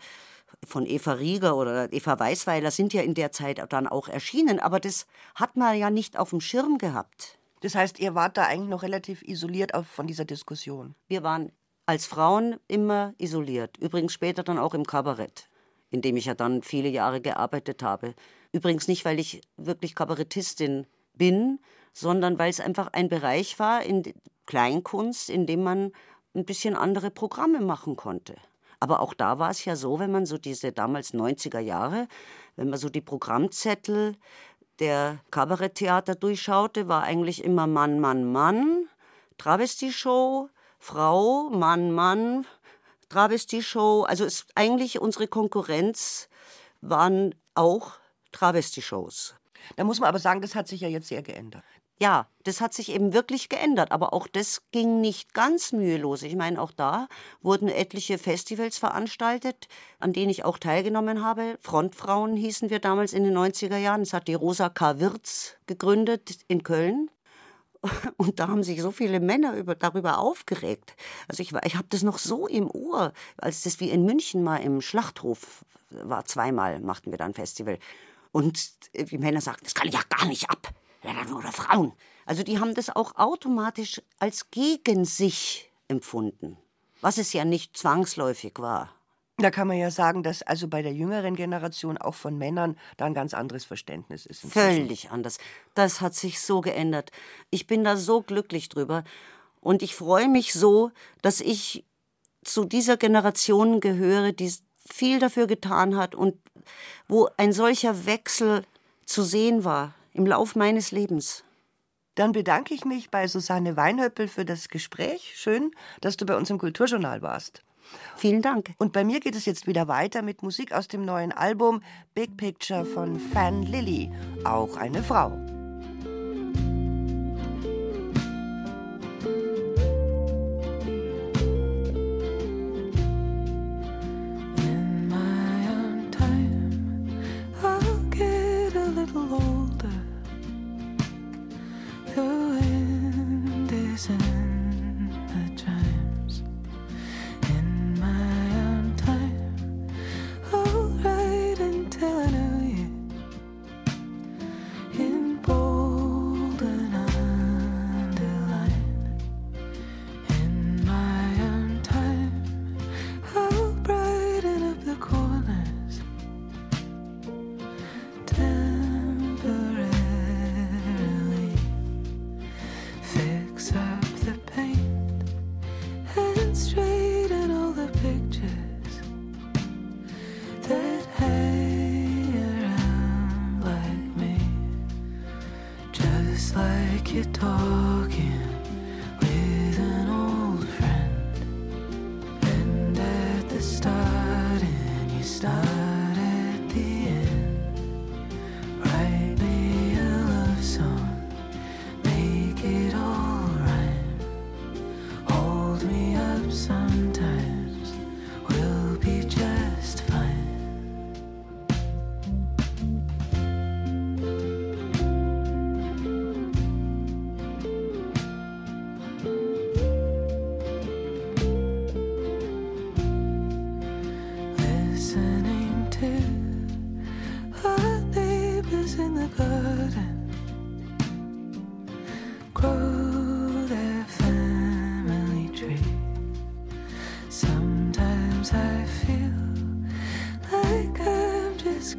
von Eva Rieger oder Eva Weißweiler sind ja in der Zeit dann auch erschienen. Aber das hat man ja nicht auf dem Schirm gehabt. Das heißt, ihr wart da eigentlich noch relativ isoliert von dieser Diskussion. Wir waren als Frauen immer isoliert. Übrigens später dann auch im Kabarett, in dem ich ja dann viele Jahre gearbeitet habe. Übrigens nicht, weil ich wirklich Kabarettistin bin, sondern weil es einfach ein Bereich war in Kleinkunst, in dem man ein bisschen andere Programme machen konnte. Aber auch da war es ja so, wenn man so diese damals 90er Jahre, wenn man so die Programmzettel der Kabaretttheater durchschaute, war eigentlich immer Mann, Mann, Mann, Travestie-Show, Frau, Mann, Mann, Travestie-Show. Also ist eigentlich unsere Konkurrenz waren auch Travestie-Shows. Da muss man aber sagen, das hat sich ja jetzt sehr geändert. Ja, das hat sich eben wirklich geändert, aber auch das ging nicht ganz mühelos. Ich meine, auch da wurden etliche Festivals veranstaltet, an denen ich auch teilgenommen habe. Frontfrauen hießen wir damals in den 90er Jahren. Das hat die Rosa K. Wirz gegründet in Köln. [LAUGHS] Und da haben sich so viele Männer über, darüber aufgeregt. Also ich, ich habe das noch so im Ohr, als das wie in München mal im Schlachthof war. Zweimal machten wir da ein Festival. Und die Männer sagten, das kann ich ja gar nicht ab. Ja, dann nur Frauen. Also die haben das auch automatisch als gegen sich empfunden. Was es ja nicht zwangsläufig war. Da kann man ja sagen, dass also bei der jüngeren Generation auch von Männern da ein ganz anderes Verständnis ist. inzwischen. Völlig anders. Das hat sich so geändert. Ich bin da so glücklich drüber. Und ich freue mich so, dass ich zu dieser Generation gehöre, die viel dafür getan hat und wo ein solcher Wechsel zu sehen war im Lauf meines Lebens. Dann bedanke ich mich bei Susanne Weinhöppel für das Gespräch. Schön, dass du bei uns im Kulturjournal warst. Vielen Dank. Und bei mir geht es jetzt wieder weiter mit Musik aus dem neuen Album Big Picture von Fan Lily, auch eine Frau.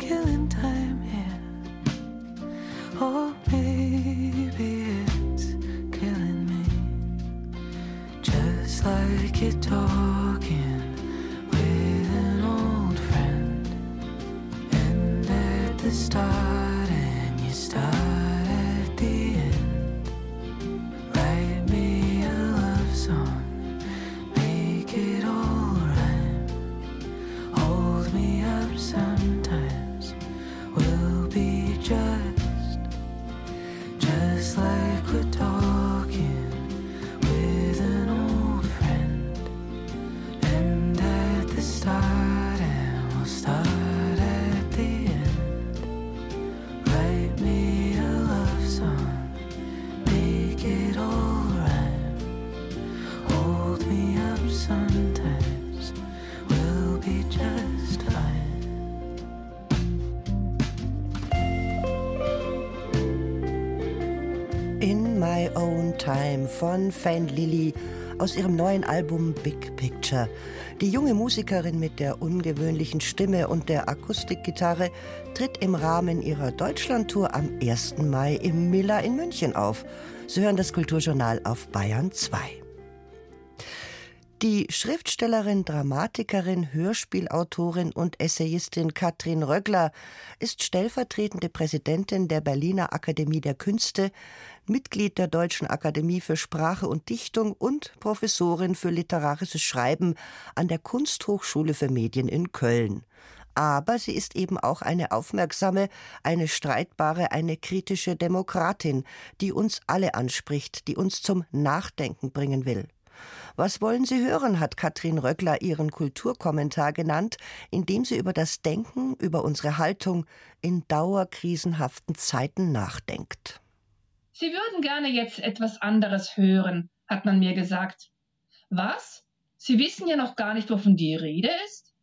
Killing Time von Fan Lily aus ihrem neuen Album Big Picture. Die junge Musikerin mit der ungewöhnlichen Stimme und der Akustikgitarre tritt im Rahmen ihrer Deutschlandtour am 1. Mai im Miller in München auf. Sie hören das Kulturjournal auf Bayern 2. Die Schriftstellerin, Dramatikerin, Hörspielautorin und Essayistin Katrin Röggler ist stellvertretende Präsidentin der Berliner Akademie der Künste, Mitglied der Deutschen Akademie für Sprache und Dichtung und Professorin für literarisches Schreiben an der Kunsthochschule für Medien in Köln. Aber sie ist eben auch eine aufmerksame, eine streitbare, eine kritische Demokratin, die uns alle anspricht, die uns zum Nachdenken bringen will. Was wollen Sie hören, hat Katrin Röckler ihren Kulturkommentar genannt, in dem sie über das Denken, über unsere Haltung in dauerkrisenhaften Zeiten nachdenkt. Sie würden gerne jetzt etwas anderes hören, hat man mir gesagt. Was? Sie wissen ja noch gar nicht, wovon die Rede ist?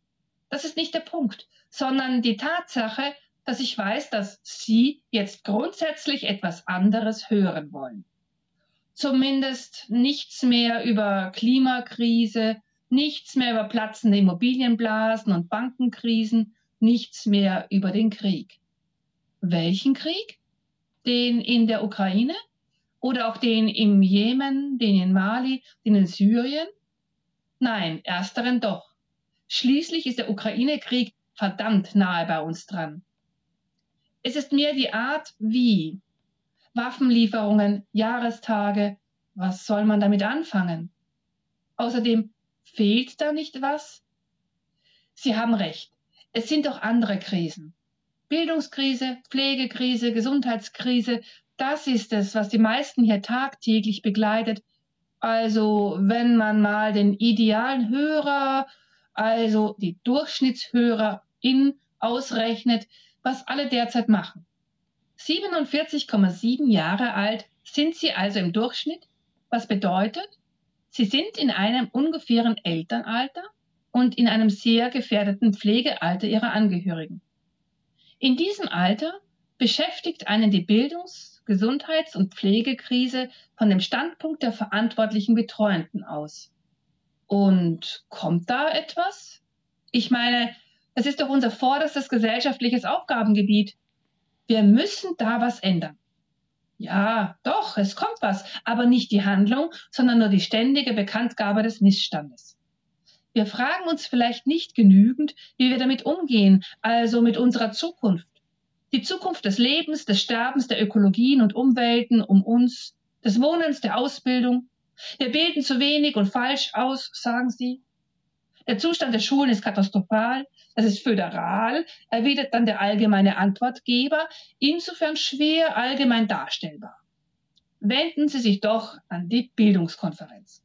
Das ist nicht der Punkt, sondern die Tatsache, dass ich weiß, dass Sie jetzt grundsätzlich etwas anderes hören wollen. Zumindest nichts mehr über Klimakrise, nichts mehr über platzende Immobilienblasen und Bankenkrisen, nichts mehr über den Krieg. Welchen Krieg? Den in der Ukraine? Oder auch den im Jemen, den in Mali, den in Syrien? Nein, ersteren doch. Schließlich ist der Ukraine-Krieg verdammt nahe bei uns dran. Es ist mehr die Art, wie. Waffenlieferungen, Jahrestage. Was soll man damit anfangen? Außerdem fehlt da nicht was? Sie haben recht. Es sind doch andere Krisen. Bildungskrise, Pflegekrise, Gesundheitskrise, das ist es, was die meisten hier tagtäglich begleitet. Also wenn man mal den idealen Hörer, also die Durchschnittshörerin ausrechnet, was alle derzeit machen. 47,7 Jahre alt sind sie also im Durchschnitt, was bedeutet, sie sind in einem ungefähren Elternalter und in einem sehr gefährdeten Pflegealter ihrer Angehörigen. In diesem Alter beschäftigt einen die Bildungs-, Gesundheits- und Pflegekrise von dem Standpunkt der verantwortlichen Betreuenden aus. Und kommt da etwas? Ich meine, das ist doch unser vorderstes gesellschaftliches Aufgabengebiet. Wir müssen da was ändern. Ja, doch, es kommt was, aber nicht die Handlung, sondern nur die ständige Bekanntgabe des Missstandes. Wir fragen uns vielleicht nicht genügend, wie wir damit umgehen, also mit unserer Zukunft. Die Zukunft des Lebens, des Sterbens, der Ökologien und Umwelten um uns, des Wohnens, der Ausbildung. Wir bilden zu wenig und falsch aus, sagen sie. Der Zustand der Schulen ist katastrophal, das ist föderal, erwidert dann der allgemeine Antwortgeber, insofern schwer allgemein darstellbar. Wenden Sie sich doch an die Bildungskonferenz.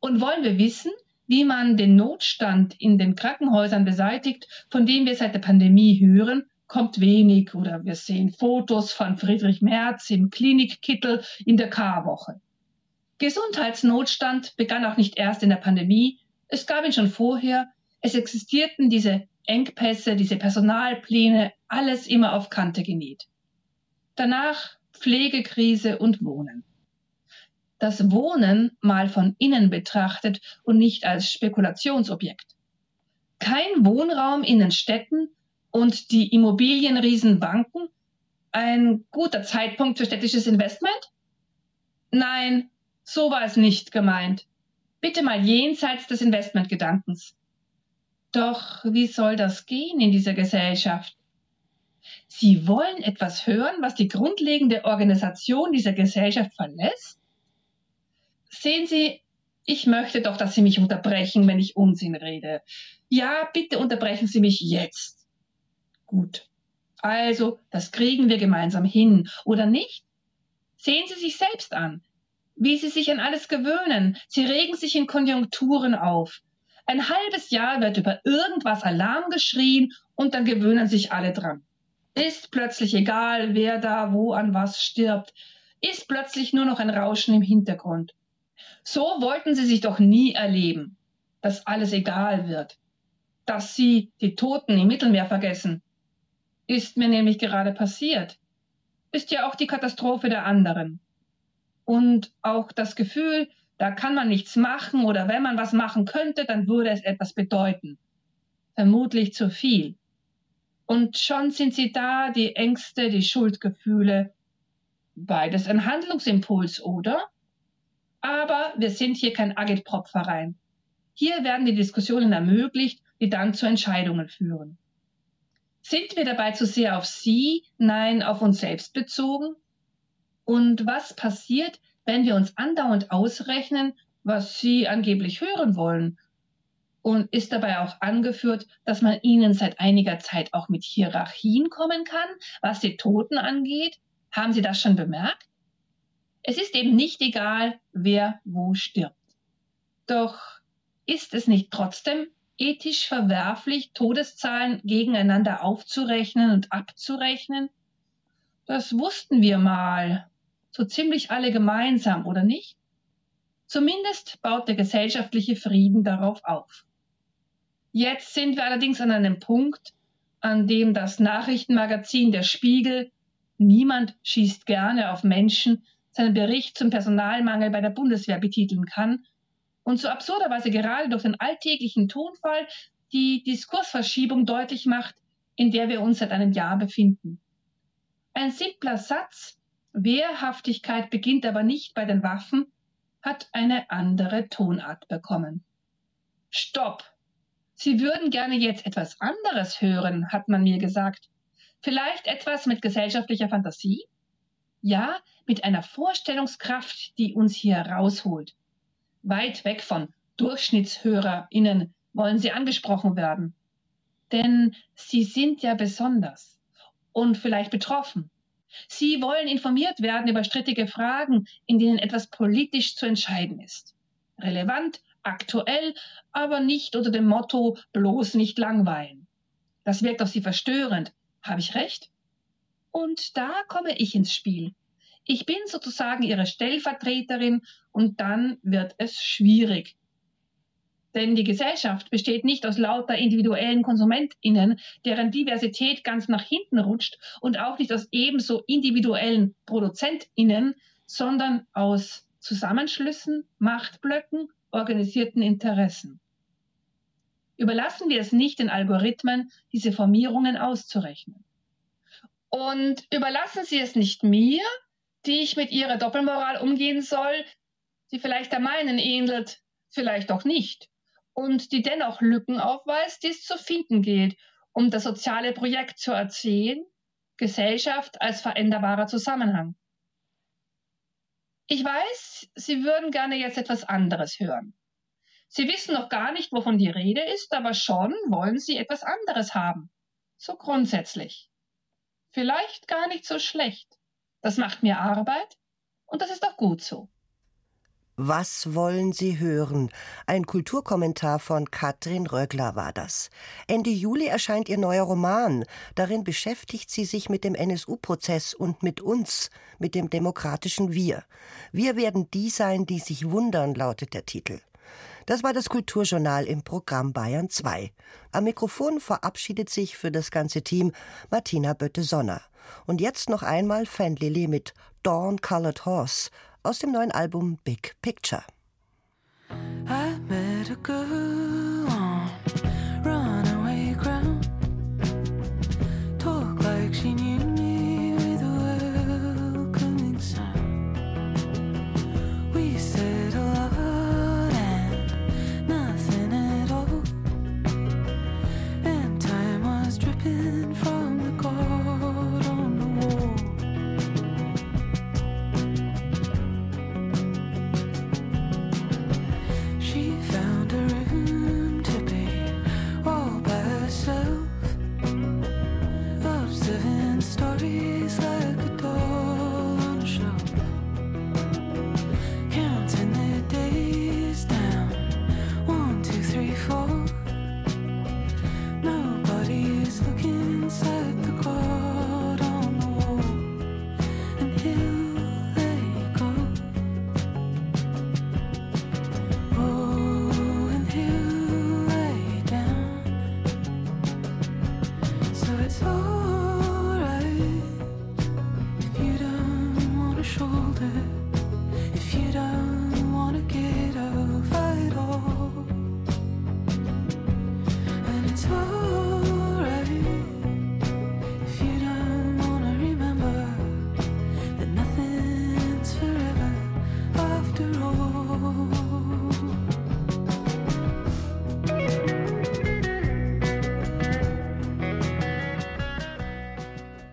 Und wollen wir wissen, wie man den Notstand in den Krankenhäusern beseitigt, von dem wir seit der Pandemie hören, kommt wenig oder wir sehen Fotos von Friedrich Merz im Klinikkittel in der Karwoche. Gesundheitsnotstand begann auch nicht erst in der Pandemie, es gab ihn schon vorher. Es existierten diese Engpässe, diese Personalpläne, alles immer auf Kante genäht. Danach Pflegekrise und Wohnen. Das Wohnen mal von innen betrachtet und nicht als Spekulationsobjekt. Kein Wohnraum in den Städten und die Immobilienriesen Banken? Ein guter Zeitpunkt für städtisches Investment? Nein, so war es nicht gemeint. Bitte mal jenseits des Investmentgedankens. Doch wie soll das gehen in dieser Gesellschaft? Sie wollen etwas hören, was die grundlegende Organisation dieser Gesellschaft verlässt? Sehen Sie, ich möchte doch, dass Sie mich unterbrechen, wenn ich Unsinn rede. Ja, bitte unterbrechen Sie mich jetzt. Gut. Also, das kriegen wir gemeinsam hin, oder nicht? Sehen Sie sich selbst an wie sie sich an alles gewöhnen. Sie regen sich in Konjunkturen auf. Ein halbes Jahr wird über irgendwas Alarm geschrien und dann gewöhnen sich alle dran. Ist plötzlich egal, wer da wo an was stirbt. Ist plötzlich nur noch ein Rauschen im Hintergrund. So wollten sie sich doch nie erleben, dass alles egal wird. Dass sie die Toten im Mittelmeer vergessen. Ist mir nämlich gerade passiert. Ist ja auch die Katastrophe der anderen und auch das Gefühl, da kann man nichts machen oder wenn man was machen könnte, dann würde es etwas bedeuten. Vermutlich zu viel. Und schon sind sie da, die Ängste, die Schuldgefühle. Beides ein Handlungsimpuls, oder? Aber wir sind hier kein Agitprop-Verein. Hier werden die Diskussionen ermöglicht, die dann zu Entscheidungen führen. Sind wir dabei zu sehr auf Sie, nein, auf uns selbst bezogen? Und was passiert, wenn wir uns andauernd ausrechnen, was sie angeblich hören wollen? Und ist dabei auch angeführt, dass man ihnen seit einiger Zeit auch mit Hierarchien kommen kann, was die Toten angeht? Haben Sie das schon bemerkt? Es ist eben nicht egal, wer wo stirbt. Doch ist es nicht trotzdem ethisch verwerflich, Todeszahlen gegeneinander aufzurechnen und abzurechnen? Das wussten wir mal, so ziemlich alle gemeinsam, oder nicht? Zumindest baut der gesellschaftliche Frieden darauf auf. Jetzt sind wir allerdings an einem Punkt, an dem das Nachrichtenmagazin Der Spiegel Niemand schießt gerne auf Menschen seinen Bericht zum Personalmangel bei der Bundeswehr betiteln kann und so absurderweise gerade durch den alltäglichen Tonfall die Diskursverschiebung deutlich macht, in der wir uns seit einem Jahr befinden. Ein simpler Satz, Wehrhaftigkeit beginnt aber nicht bei den Waffen, hat eine andere Tonart bekommen. Stopp! Sie würden gerne jetzt etwas anderes hören, hat man mir gesagt. Vielleicht etwas mit gesellschaftlicher Fantasie? Ja, mit einer Vorstellungskraft, die uns hier rausholt. Weit weg von DurchschnittshörerInnen wollen sie angesprochen werden. Denn sie sind ja besonders und vielleicht betroffen. Sie wollen informiert werden über strittige Fragen, in denen etwas politisch zu entscheiden ist. Relevant, aktuell, aber nicht unter dem Motto bloß nicht langweilen. Das wirkt auf sie verstörend. Habe ich recht? Und da komme ich ins Spiel. Ich bin sozusagen ihre Stellvertreterin und dann wird es schwierig. Denn die Gesellschaft besteht nicht aus lauter individuellen KonsumentInnen, deren Diversität ganz nach hinten rutscht und auch nicht aus ebenso individuellen ProduzentInnen, sondern aus Zusammenschlüssen, Machtblöcken, organisierten Interessen. Überlassen wir es nicht den Algorithmen, diese Formierungen auszurechnen. Und überlassen Sie es nicht mir, die ich mit ihrer Doppelmoral umgehen soll, die vielleicht der meinen ähnelt, vielleicht auch nicht und die dennoch Lücken aufweist, die es zu finden gilt, um das soziale Projekt zu erzählen, Gesellschaft als veränderbarer Zusammenhang. Ich weiß, Sie würden gerne jetzt etwas anderes hören. Sie wissen noch gar nicht, wovon die Rede ist, aber schon wollen Sie etwas anderes haben. So grundsätzlich. Vielleicht gar nicht so schlecht. Das macht mir Arbeit und das ist auch gut so. Was wollen Sie hören? Ein Kulturkommentar von Katrin Rögler war das. Ende Juli erscheint ihr neuer Roman. Darin beschäftigt sie sich mit dem NSU-Prozess und mit uns, mit dem demokratischen Wir. Wir werden die sein, die sich wundern, lautet der Titel. Das war das Kulturjournal im Programm Bayern 2. Am Mikrofon verabschiedet sich für das ganze Team Martina Bötte-Sonner. Und jetzt noch einmal Fan Lily mit Dawn Colored Horse aus dem neuen Album Big Picture. I met a girl